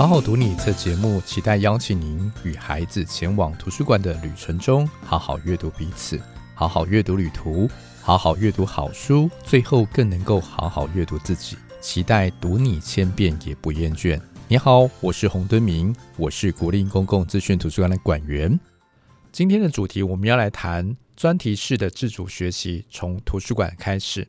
好好读你这节目，期待邀请您与孩子前往图书馆的旅程中，好好阅读彼此，好好阅读旅途，好好阅读好书，最后更能够好好阅读自己。期待读你千遍也不厌倦。你好，我是洪敦明，我是国立公共资讯图书馆的馆员。今天的主题，我们要来谈专题式的自主学习，从图书馆开始。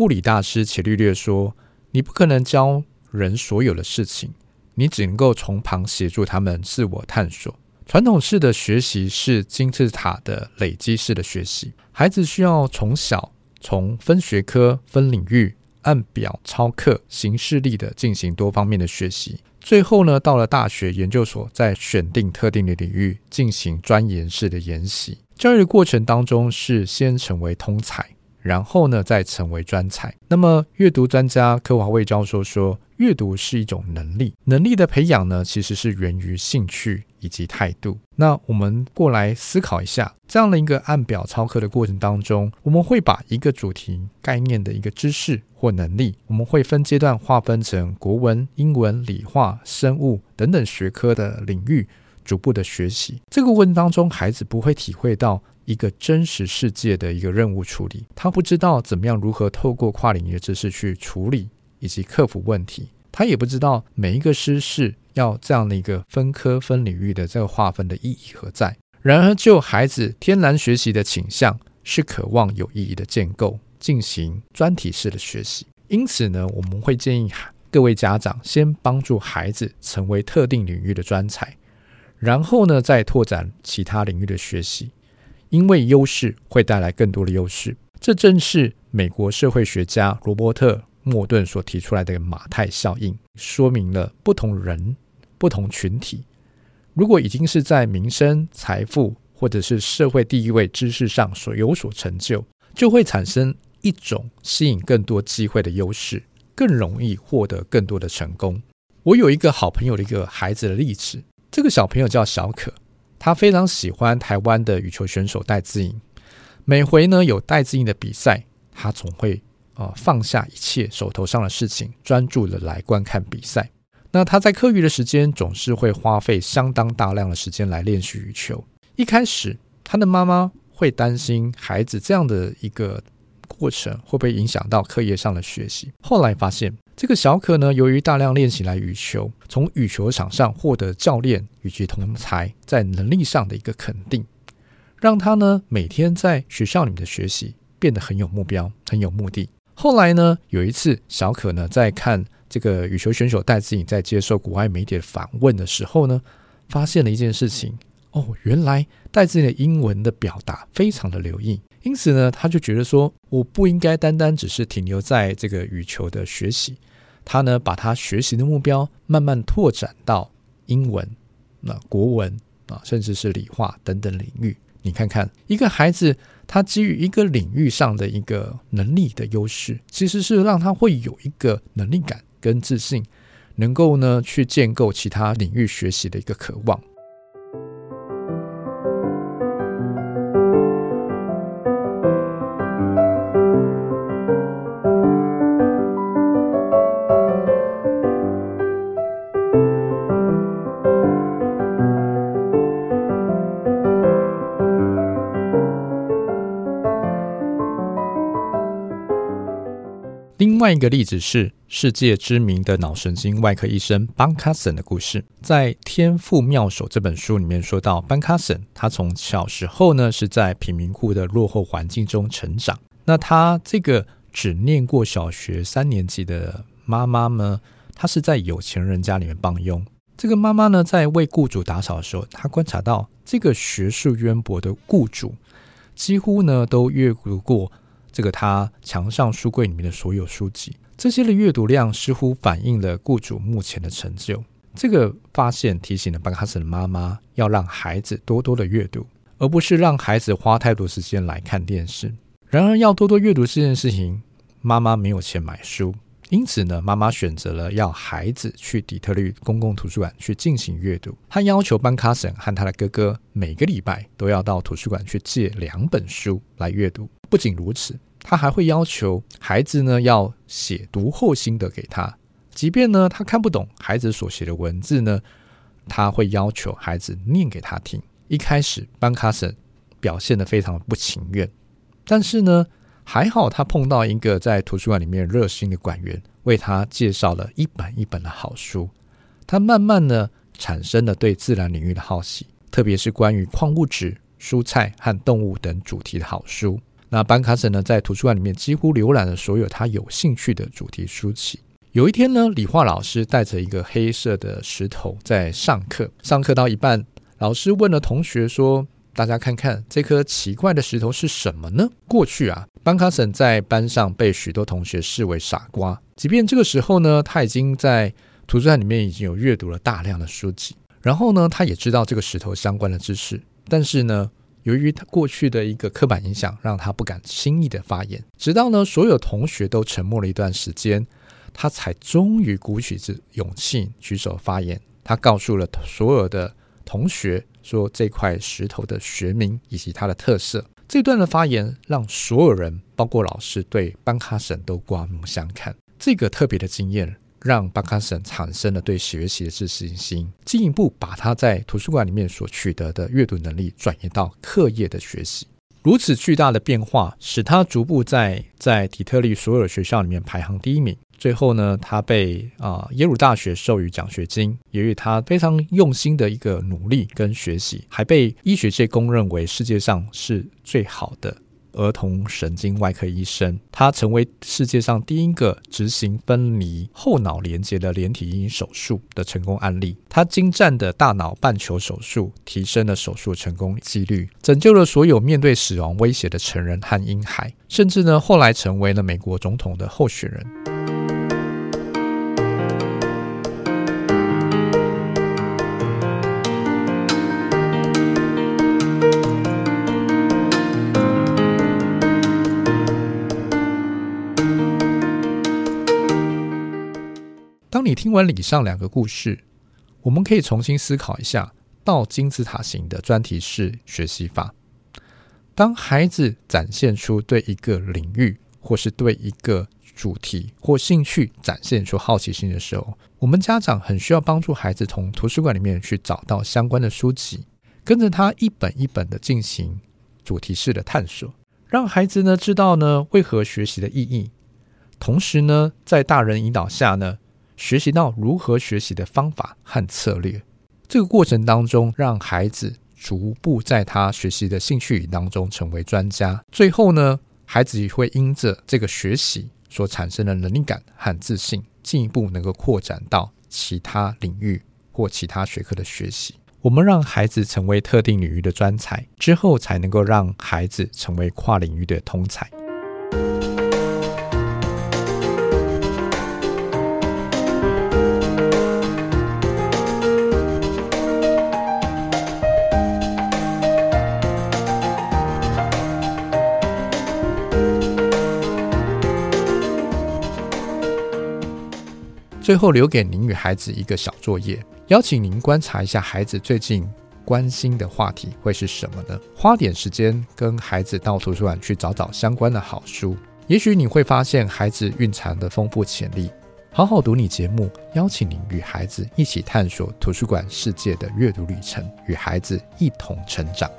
物理大师伽利略说：“你不可能教人所有的事情，你只能够从旁协助他们自我探索。传统式的学习是金字塔的累积式的学习，孩子需要从小从分学科、分领域、按表操课、行事历的进行多方面的学习，最后呢，到了大学、研究所，再选定特定的领域进行钻研式的研习。教育的过程当中，是先成为通才。”然后呢，再成为专才。那么，阅读专家柯华卫教授说，阅读是一种能力，能力的培养呢，其实是源于兴趣以及态度。那我们过来思考一下，这样的一个按表操课的过程当中，我们会把一个主题概念的一个知识或能力，我们会分阶段划分成国文、英文、理化、生物等等学科的领域，逐步的学习。这个过程当中，孩子不会体会到。一个真实世界的一个任务处理，他不知道怎么样如何透过跨领域的知识去处理以及克服问题，他也不知道每一个知识要这样的一个分科分领域的这个划分的意义何在。然而，就孩子天然学习的倾向是渴望有意义的建构，进行专题式的学习。因此呢，我们会建议各位家长先帮助孩子成为特定领域的专才，然后呢，再拓展其他领域的学习。因为优势会带来更多的优势，这正是美国社会学家罗伯特·莫顿所提出来的马太效应，说明了不同人、不同群体，如果已经是在名声、财富或者是社会地位、知识上所有所成就，就会产生一种吸引更多机会的优势，更容易获得更多的成功。我有一个好朋友的一个孩子的例子，这个小朋友叫小可。他非常喜欢台湾的羽球选手戴资颖，每回呢有戴资颖的比赛，他总会啊、呃、放下一切手头上的事情，专注的来观看比赛。那他在课余的时间总是会花费相当大量的时间来练习羽球。一开始，他的妈妈会担心孩子这样的一个过程会不会影响到课业上的学习。后来发现。这个小可呢，由于大量练习来羽球，从羽球场上获得教练以及同才在能力上的一个肯定，让他呢每天在学校里面的学习变得很有目标、很有目的。后来呢，有一次小可呢在看这个羽球选手戴志颖在接受国外媒体的访问的时候呢，发现了一件事情哦，原来戴志颖的英文的表达非常的流利。因此呢，他就觉得说，我不应该单单只是停留在这个羽球的学习。他呢，把他学习的目标慢慢拓展到英文、那国文啊，甚至是理化等等领域。你看看，一个孩子他基于一个领域上的一个能力的优势，其实是让他会有一个能力感跟自信，能够呢去建构其他领域学习的一个渴望。一个例子是世界知名的脑神经外科医生班卡森的故事。在《天赋妙手》这本书里面说到，班卡森他从小时候呢是在贫民窟的落后环境中成长。那他这个只念过小学三年级的妈妈呢，她是在有钱人家里面帮佣。这个妈妈呢，在为雇主打扫的时候，她观察到这个学术渊博的雇主，几乎呢都阅读过这个他墙上书柜里面的所有书籍。这些的阅读量似乎反映了雇主目前的成就。这个发现提醒了班卡森的妈妈，要让孩子多多的阅读，而不是让孩子花太多时间来看电视。然而，要多多阅读这件事情，妈妈没有钱买书。因此呢，妈妈选择了要孩子去底特律公共图书馆去进行阅读。她要求班卡森和他的哥哥每个礼拜都要到图书馆去借两本书来阅读。不仅如此，他还会要求孩子呢要写读后心得给他。即便呢他看不懂孩子所写的文字呢，他会要求孩子念给他听。一开始，班卡森表现得非常不情愿，但是呢。还好，他碰到一个在图书馆里面热心的馆员，为他介绍了一本一本的好书。他慢慢的产生了对自然领域的好奇，特别是关于矿物质、蔬菜和动物等主题的好书。那班卡森呢，在图书馆里面几乎浏览了所有他有兴趣的主题书籍。有一天呢，理化老师带着一个黑色的石头在上课，上课到一半，老师问了同学说。大家看看这颗奇怪的石头是什么呢？过去啊，班卡森在班上被许多同学视为傻瓜。即便这个时候呢，他已经在图书馆里面已经有阅读了大量的书籍，然后呢，他也知道这个石头相关的知识。但是呢，由于他过去的一个刻板印象，让他不敢轻易的发言。直到呢，所有同学都沉默了一段时间，他才终于鼓起这勇气举手发言。他告诉了所有的同学。说这块石头的学名以及它的特色。这段的发言让所有人，包括老师，对班卡森都刮目相看。这个特别的经验让班卡森产生了对学习的自信心，进一步把他在图书馆里面所取得的阅读能力转移到课业的学习。如此巨大的变化，使他逐步在在底特律所有的学校里面排行第一名。最后呢，他被啊、耶鲁大学授予奖学金，由于他非常用心的一个努力跟学习，还被医学界公认为世界上是最好的儿童神经外科医生。他成为世界上第一个执行分离后脑连接的连体婴手术的成功案例。他精湛的大脑半球手术提升了手术成功几率，拯救了所有面对死亡威胁的成人和婴孩，甚至呢后来成为了美国总统的候选人。当你听完以上两个故事，我们可以重新思考一下倒金字塔型的专题式学习法。当孩子展现出对一个领域或是对一个主题或兴趣展现出好奇心的时候，我们家长很需要帮助孩子从图书馆里面去找到相关的书籍，跟着他一本一本的进行主题式的探索，让孩子呢知道呢为何学习的意义，同时呢在大人引导下呢。学习到如何学习的方法和策略，这个过程当中，让孩子逐步在他学习的兴趣当中成为专家。最后呢，孩子也会因着这个学习所产生的能力感和自信，进一步能够扩展到其他领域或其他学科的学习。我们让孩子成为特定领域的专才，之后才能够让孩子成为跨领域的通才。最后留给您与孩子一个小作业，邀请您观察一下孩子最近关心的话题会是什么呢？花点时间跟孩子到图书馆去找找相关的好书，也许你会发现孩子蕴藏的丰富潜力。好好读你节目，邀请您与孩子一起探索图书馆世界的阅读旅程，与孩子一同成长。